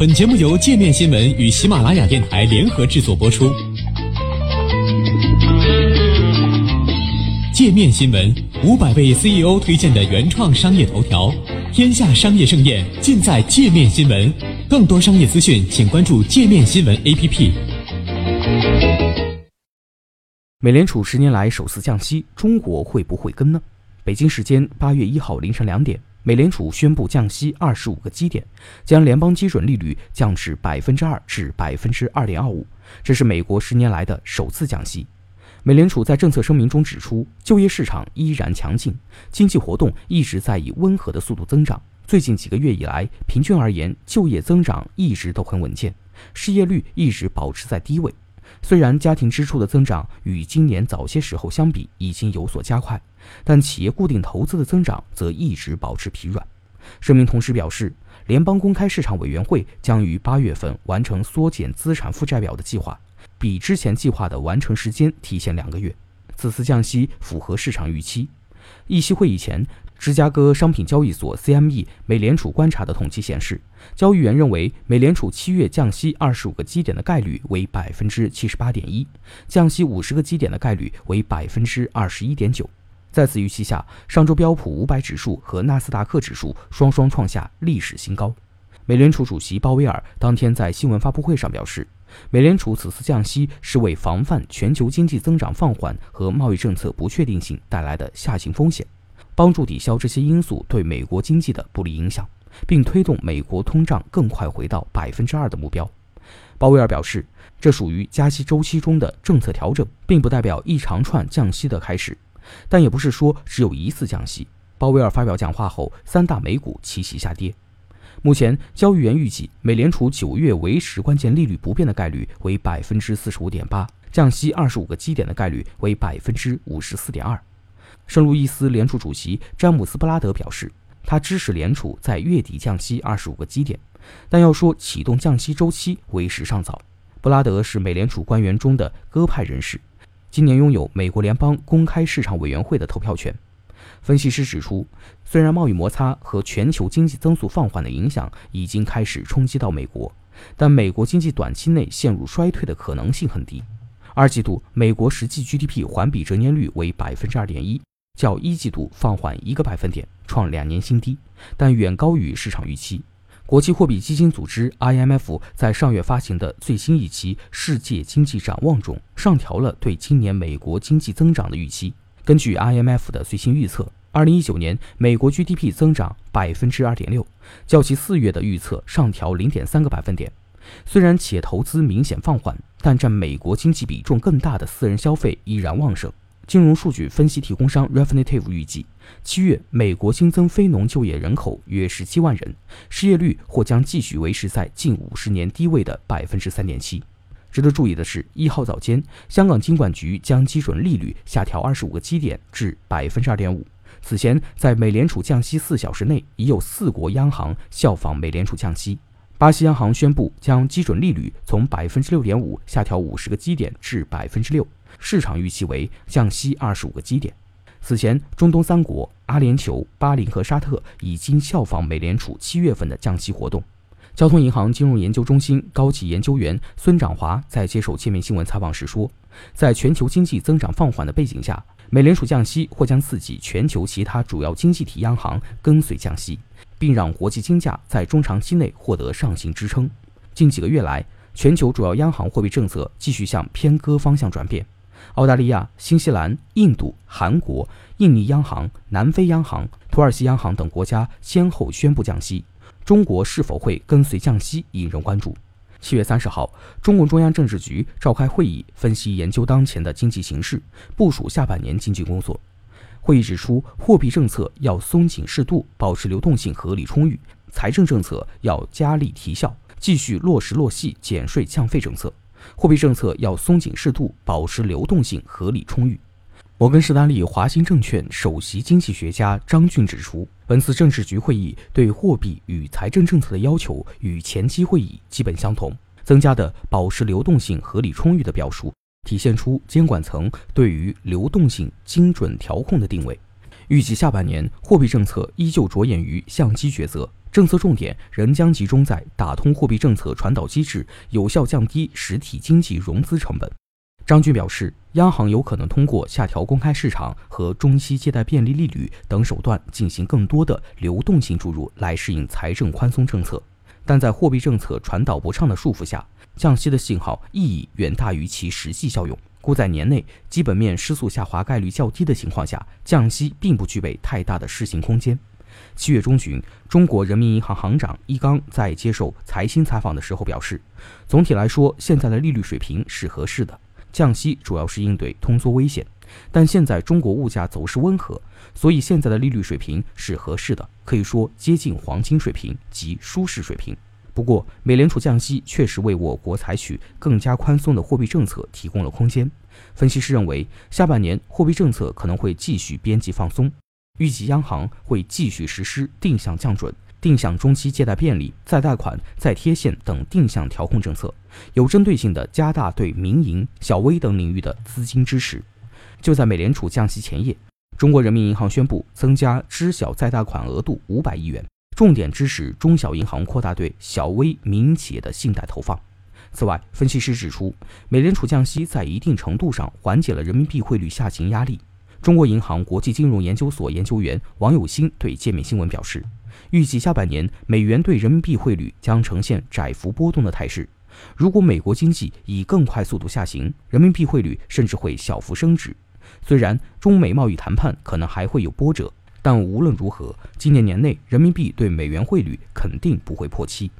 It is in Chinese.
本节目由界面新闻与喜马拉雅电台联合制作播出。界面新闻五百位 CEO 推荐的原创商业头条，天下商业盛宴尽在界面新闻。更多商业资讯，请关注界面新闻 APP。美联储十年来首次降息，中国会不会跟呢？北京时间八月一号凌晨两点。美联储宣布降息二十五个基点，将联邦基准利率降至百分之二至百分之二点二五，这是美国十年来的首次降息。美联储在政策声明中指出，就业市场依然强劲，经济活动一直在以温和的速度增长。最近几个月以来，平均而言，就业增长一直都很稳健，失业率一直保持在低位。虽然家庭支出的增长与今年早些时候相比已经有所加快。但企业固定投资的增长则一直保持疲软。声明同时表示，联邦公开市场委员会将于八月份完成缩减资产负债表的计划，比之前计划的完成时间提前两个月。此次降息符合市场预期。议息会议前，芝加哥商品交易所 CME 美联储观察的统计显示，交易员认为美联储七月降息二十五个基点的概率为百分之七十八点一，降息五十个基点的概率为百分之二十一点九。在此预期下，上周标普五百指数和纳斯达克指数双双创下历史新高。美联储主席鲍威尔当天在新闻发布会上表示，美联储此次降息是为防范全球经济增长放缓和贸易政策不确定性带来的下行风险，帮助抵消这些因素对美国经济的不利影响，并推动美国通胀更快回到百分之二的目标。鲍威尔表示，这属于加息周期中的政策调整，并不代表一长串降息的开始。但也不是说只有一次降息。鲍威尔发表讲话后，三大美股齐齐下跌。目前，交易员预计美联储九月维持关键利率不变的概率为百分之四十五点八，降息二十五个基点的概率为百分之五十四点二。圣路易斯联储主席詹姆斯布拉德表示，他支持联储在月底降息二十五个基点，但要说启动降息周期为时尚早。布拉德是美联储官员中的鸽派人士。今年拥有美国联邦公开市场委员会的投票权。分析师指出，虽然贸易摩擦和全球经济增速放缓的影响已经开始冲击到美国，但美国经济短期内陷入衰退的可能性很低。二季度美国实际 GDP 环比折年率为百分之二点一，较一季度放缓一个百分点，创两年新低，但远高于市场预期。国际货币基金组织 （IMF） 在上月发行的最新一期《世界经济展望》中，上调了对今年美国经济增长的预期。根据 IMF 的最新预测，2019年美国 GDP 增长百分之二点六，较其四月的预测上调零点三个百分点。虽然企业投资明显放缓，但占美国经济比重更大的私人消费依然旺盛。金融数据分析提供商 Refinitive 预计，七月美国新增非农就业人口约十七万人，失业率或将继续维持在近五十年低位的百分之三点七。值得注意的是，一号早间，香港金管局将基准利率下调二十五个基点至百分之二点五。此前，在美联储降息四小时内，已有四国央行效仿美联储降息。巴西央行宣布将基准利率从百分之六点五下调五十个基点至百分之六。市场预期为降息二十五个基点。此前，中东三国阿联酋、巴林和沙特已经效仿美联储七月份的降息活动。交通银行金融研究中心高级研究员孙长华在接受界面新闻采访时说，在全球经济增长放缓的背景下，美联储降息或将刺激全球其他主要经济体央行跟随降息，并让国际金价在中长期内获得上行支撑。近几个月来，全球主要央行货币政策继续向偏鸽方向转变。澳大利亚、新西兰、印度、韩国、印尼央行、南非央行、土耳其央行等国家先后宣布降息，中国是否会跟随降息引人关注。七月三十号，中共中央政治局召开会议，分析研究当前的经济形势，部署下半年经济工作。会议指出，货币政策要松紧适度，保持流动性合理充裕；财政政策要加力提效，继续落实落细减税降费政策。货币政策要松紧适度，保持流动性合理充裕。摩根士丹利华兴证券首席经济学家张俊指出，本次政治局会议对货币与财政政策的要求与前期会议基本相同，增加的保持流动性合理充裕的表述，体现出监管层对于流动性精准调控的定位。预计下半年货币政策依旧着眼于相机抉择，政策重点仍将集中在打通货币政策传导机制，有效降低实体经济融资成本。张军表示，央行有可能通过下调公开市场和中期借贷便利利率等手段，进行更多的流动性注入来适应财政宽松政策。但在货币政策传导不畅的束缚下，降息的信号意义远大于其实际效用。故在年内基本面失速下滑概率较低的情况下，降息并不具备太大的试行空间。七月中旬，中国人民银行行长易纲在接受财新采访的时候表示，总体来说，现在的利率水平是合适的，降息主要是应对通缩危险。但现在中国物价走势温和，所以现在的利率水平是合适的，可以说接近黄金水平及舒适水平。不过，美联储降息确实为我国采取更加宽松的货币政策提供了空间。分析师认为，下半年货币政策可能会继续边际放松，预计央行会继续实施定向降准、定向中期借贷便利、再贷款、再贴现等定向调控政策，有针对性地加大对民营、小微等领域的资金支持。就在美联储降息前夜，中国人民银行宣布增加知晓再贷款额度五百亿元，重点支持中小银行扩大对小微民营企业的信贷投放。此外，分析师指出，美联储降息在一定程度上缓解了人民币汇率下行压力。中国银行国际金融研究所研究员王有新对界面新闻表示，预计下半年美元对人民币汇率将呈现窄幅波动的态势。如果美国经济以更快速度下行，人民币汇率甚至会小幅升值。虽然中美贸易谈判可能还会有波折，但无论如何，今年年内人民币对美元汇率肯定不会破七。